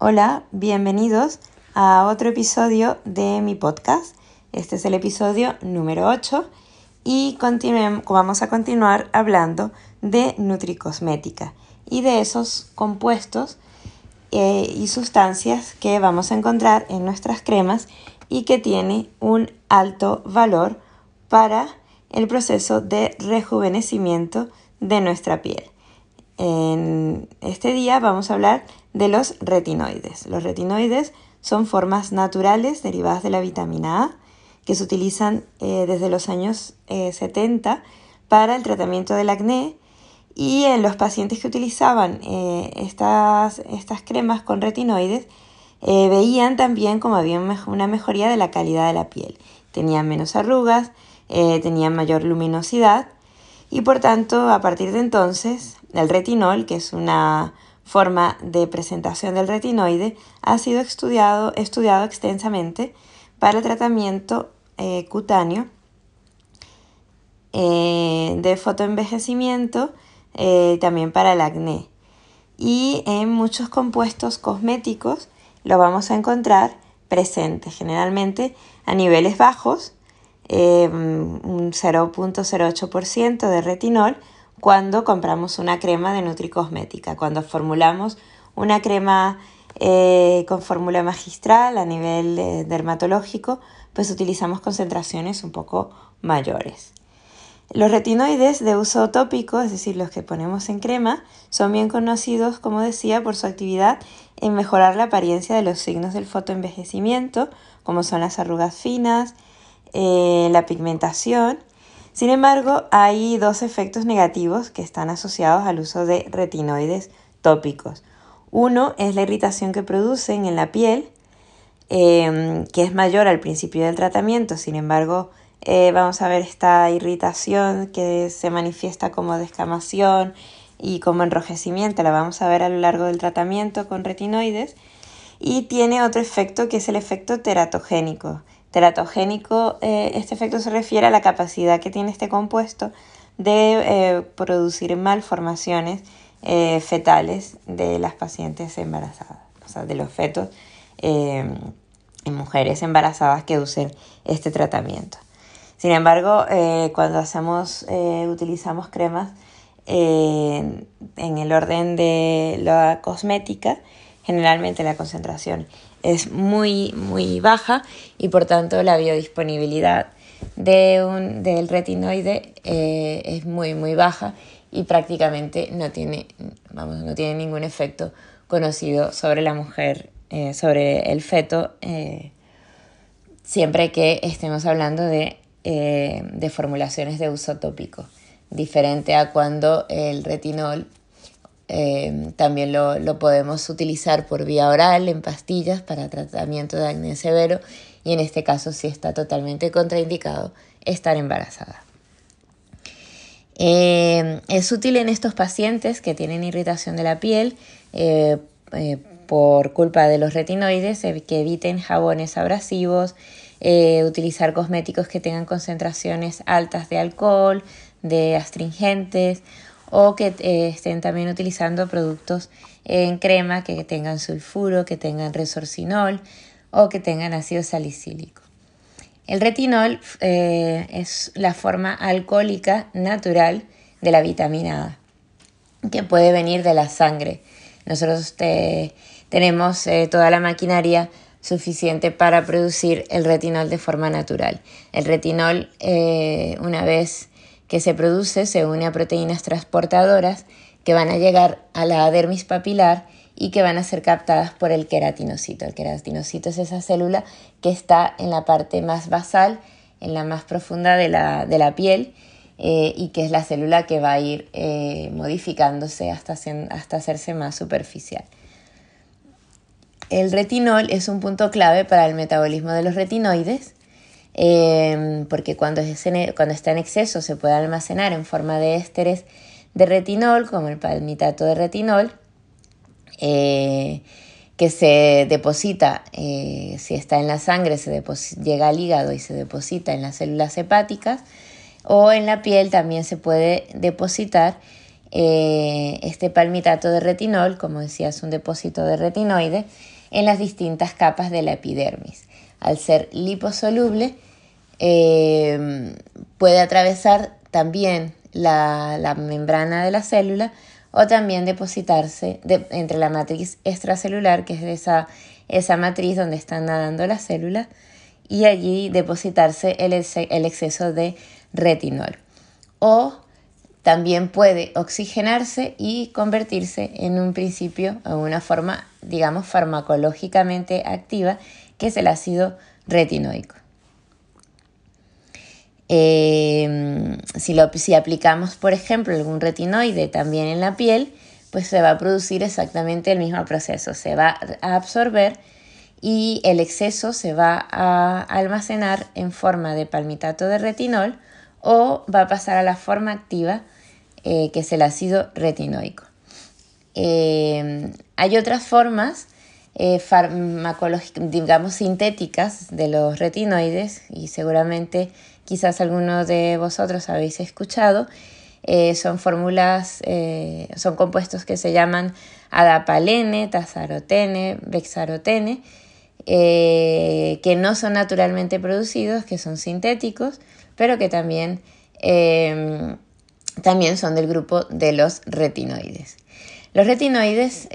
Hola, bienvenidos a otro episodio de mi podcast. Este es el episodio número 8 y vamos a continuar hablando de nutricosmética y de esos compuestos eh, y sustancias que vamos a encontrar en nuestras cremas y que tiene un alto valor para el proceso de rejuvenecimiento de nuestra piel. En este día vamos a hablar de los retinoides. Los retinoides son formas naturales derivadas de la vitamina A que se utilizan eh, desde los años 70 eh, para el tratamiento del acné y en los pacientes que utilizaban eh, estas, estas, cremas con retinoides veían también como había una mejoría de la calidad de la piel. Tenían menos arrugas, tenían mayor luminosidad y por tanto a partir de entonces el retinol, que es una forma de presentación del retinoide ha sido estudiado, extensamente para el tratamiento eh, cutáneo eh, de fotoenvejecimiento, eh, también para el acné. Y en muchos compuestos cosméticos lo vamos a encontrar presente, generalmente a niveles bajos, un 0.08% de retinol cuando compramos una crema de nutricosmética, cuando formulamos una crema eh, con fórmula magistral a nivel eh, dermatológico, pues utilizamos concentraciones un poco mayores. Los retinoides de uso tópico, es decir, los que ponemos en crema, son bien conocidos, como decía, por su actividad en mejorar la apariencia de los signos del fotoenvejecimiento, como son las arrugas finas, eh, la pigmentación sin embargo, hay dos efectos negativos que están asociados al uso de retinoides tópicos. Uno es la irritación que producen en la piel, em, que es mayor al principio del tratamiento. Sin embargo, eh, vamos a ver esta irritación que se manifiesta como descamación y como enrojecimiento. La vamos a ver a lo largo del tratamiento con retinoides. Y tiene otro efecto que es el efecto teratogénico teratogénico, eh, este efecto se refiere a la capacidad que tiene este compuesto de eh, producir malformaciones eh, fetales de las pacientes embarazadas, o sea, de los fetos en mujeres embarazadas que usen este tratamiento. Sin embargo, cuando hacemos, utilizamos cremas en el orden de la cosmética, generalmente la concentración es muy, muy baja y por tanto la biodisponibilidad de un, del retinoide eh, es muy, muy baja y prácticamente no tiene, vamos, no tiene ningún efecto conocido sobre la mujer, eh, sobre el feto, eh, siempre que estemos hablando de, de formulaciones de uso tópico, diferente a cuando el retinol eh, también lo, podemos utilizar por vía oral en pastillas para tratamiento de acné severo y en este caso sí está totalmente contraindicado estar embarazada. Eh, es útil en estos pacientes que tienen irritación de la piel eh, por culpa de los retinoides, que eviten jabones abrasivos, utilizar cosméticos que tengan concentraciones altas de alcohol, de astringentes o que eh, estén también utilizando productos en crema que tengan sulfuro, que tengan resorcinol o que tengan ácido salicílico. El retinol eh, es la forma alcohólica natural de la vitamina A, que puede venir de la sangre. Nosotros tenemos eh, toda la maquinaria suficiente para producir el retinol de forma natural. El retinol, una vez que se produce se une a proteínas transportadoras que van a llegar a la dermis papilar y que van a ser captadas por el queratinocito. El queratinocito es esa célula que está en la parte más basal, en la más profunda de la, piel eh, y que es la célula que va a ir eh, modificándose hasta, hasta hacerse más superficial. El retinol es un punto clave para el metabolismo de los retinoides Em, porque cuando, cuando está en exceso se puede almacenar en forma de ésteres de retinol, como el palmitato de retinol, eh, que se deposita, eh, si está en la sangre, se llega al hígado y se deposita en las células hepáticas, o en la piel también se puede depositar este palmitato de retinol, como decía, es un depósito de retinoide, en las distintas capas de la epidermis. Al ser liposoluble, puede atravesar también la, membrana de la célula o también depositarse entre la matriz extracelular, que es esa, esa matriz donde están nadando las células, y allí depositarse el, el exceso de retinol. O también puede oxigenarse y convertirse en un principio, en una forma, digamos, farmacológicamente activa, que es el ácido retinoico. Em, si, aplicamos, por ejemplo, algún retinoide también en la piel, pues se va a producir exactamente el mismo proceso. Se va a absorber y el exceso se va a almacenar en forma de palmitato de retinol o va a pasar a la forma activa eh, que es el ácido retinoico. Em, hay otras formas eh, farmacológicas, digamos, sintéticas de los retinoides y seguramente quizás algunos de vosotros habéis escuchado, eh, son fórmulas, eh, son compuestos que se llaman adapalene, tazarotene, bexarotene, que no son naturalmente producidos, que son sintéticos, pero que también, también son del grupo de los retinoides. Los retinoides,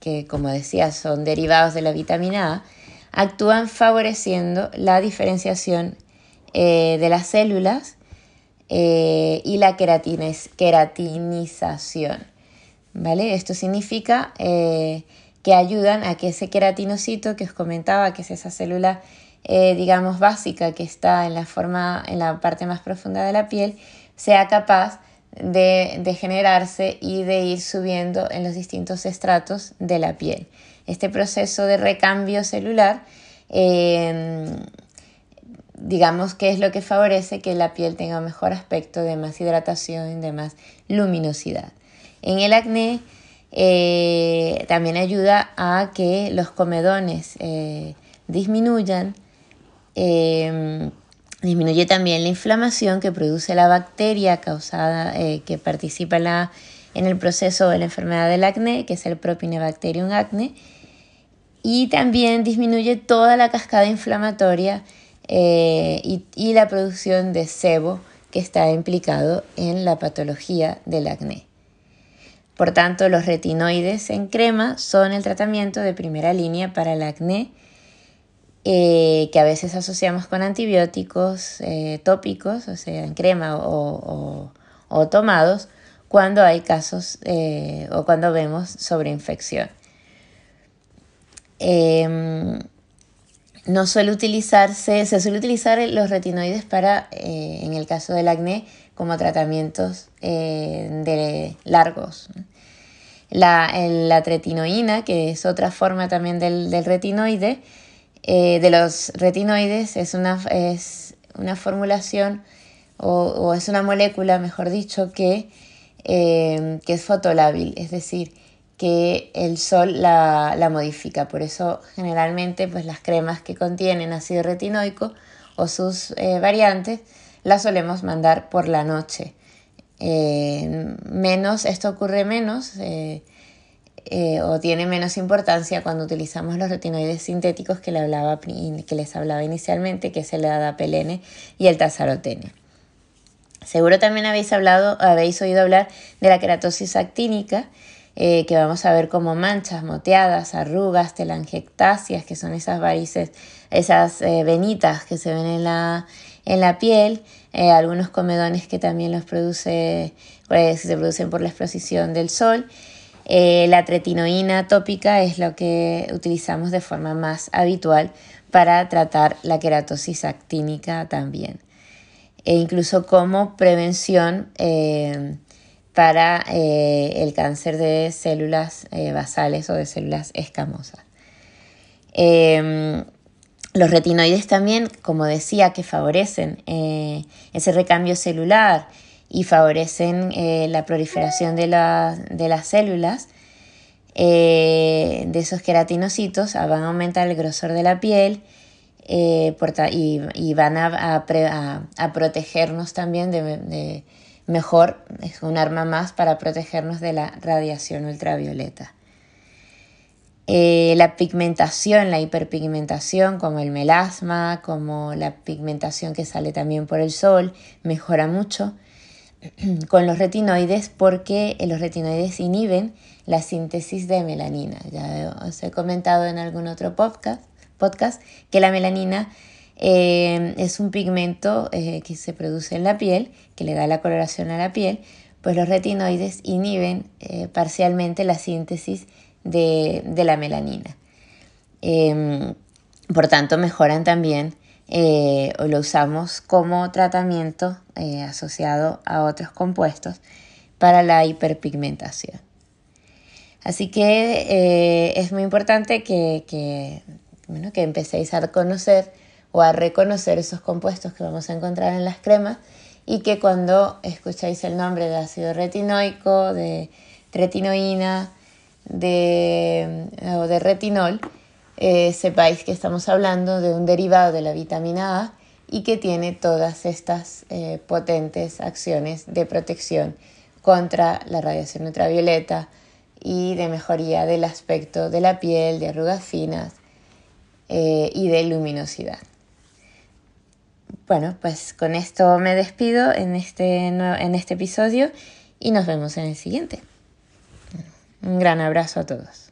que como decía son derivados de la vitamina A, actúan favoreciendo la diferenciación eh, de las células eh, y la queratinización. ¿vale? Esto significa eh, que ayudan a que ese queratinocito que os comentaba, que es esa célula, digamos, básica que está en la, forma, en la parte más profunda de la piel, sea capaz de, de, generarse y de ir subiendo en los distintos estratos de la piel. Este proceso de recambio celular digamos que es lo que favorece que la piel tenga un mejor aspecto, de más hidratación, de más luminosidad. En el acné eh, también ayuda a que los comedones eh, disminuyan. Disminuye también la inflamación que produce la bacteria causada, eh, que participa en, la, en el proceso de la enfermedad del acné, que es el Propinebacterium acne. Y también disminuye toda la cascada inflamatoria eh, y, la producción de sebo que está implicado en la patología del acné. Por tanto, los retinoides en crema son el tratamiento de primera línea para el acné, eh, que a veces asociamos con antibióticos eh, tópicos, o sea, en crema o, tomados, cuando hay casos o cuando vemos sobreinfección. Em, no suele utilizarse, se suele utilizar los retinoides para, eh, en el caso del acné, como tratamientos eh, de largos. La, la, tretinoína, que es otra forma también del, retinoide, eh, de los retinoides, es una, es una formulación o, es una molécula, mejor dicho, que, que es fotolábil, es decir, que el sol la, modifica. Por eso generalmente pues, las cremas que contienen ácido retinoico o sus eh, variantes las solemos mandar por la noche. Eh, menos, esto ocurre menos eh, o tiene menos importancia cuando utilizamos los retinoides sintéticos que, les hablaba inicialmente, que es el adapelene y el tazarotene. Seguro también habéis, hablado, habéis oído hablar de la queratosis actínica, eh, que vamos a ver como manchas, moteadas, arrugas, telangiectasias, que son esas varices, esas eh, venitas que se ven en la, en la piel, algunos comedones que también los produce, se producen por la exposición del sol. La tretinoína tópica es lo que utilizamos de forma más habitual para tratar la queratosis actínica también. E incluso como prevención para eh, el cáncer de células eh, basales o de células escamosas. Em, los retinoides también, como decía, que favorecen eh, ese recambio celular y favorecen la proliferación de, de, las células, de esos queratinocitos, ah, van a aumentar el grosor de la piel y, y, van a, protegernos también de mejor es un arma más para protegernos de la radiación ultravioleta. Eh, la pigmentación, la hiperpigmentación, como el melasma, como la pigmentación que sale también por el sol, mejora mucho con los retinoides porque los retinoides inhiben la síntesis de melanina. Ya os he comentado en algún otro podcast, que la melanina eh, es un pigmento eh, que se produce en la piel, que le da la coloración a la piel, pues los retinoides inhiben parcialmente la síntesis de, la melanina. Em, por tanto, mejoran también eh, o lo usamos como tratamiento eh, asociado a otros compuestos para la hiperpigmentación. Así que eh, es muy importante que, que, que empecéis a conocer o a reconocer esos compuestos que vamos a encontrar en las cremas y que cuando escucháis el nombre de ácido retinoico, de retinoína, de, o de retinol, eh, sepáis que estamos hablando de un derivado de la vitamina A y que tiene todas estas eh, potentes acciones de protección contra la radiación ultravioleta y de mejoría del aspecto de la piel, de arrugas finas eh, y de luminosidad. Bueno, pues con esto me despido en este, en este episodio y nos vemos en el siguiente. Un gran abrazo a todos.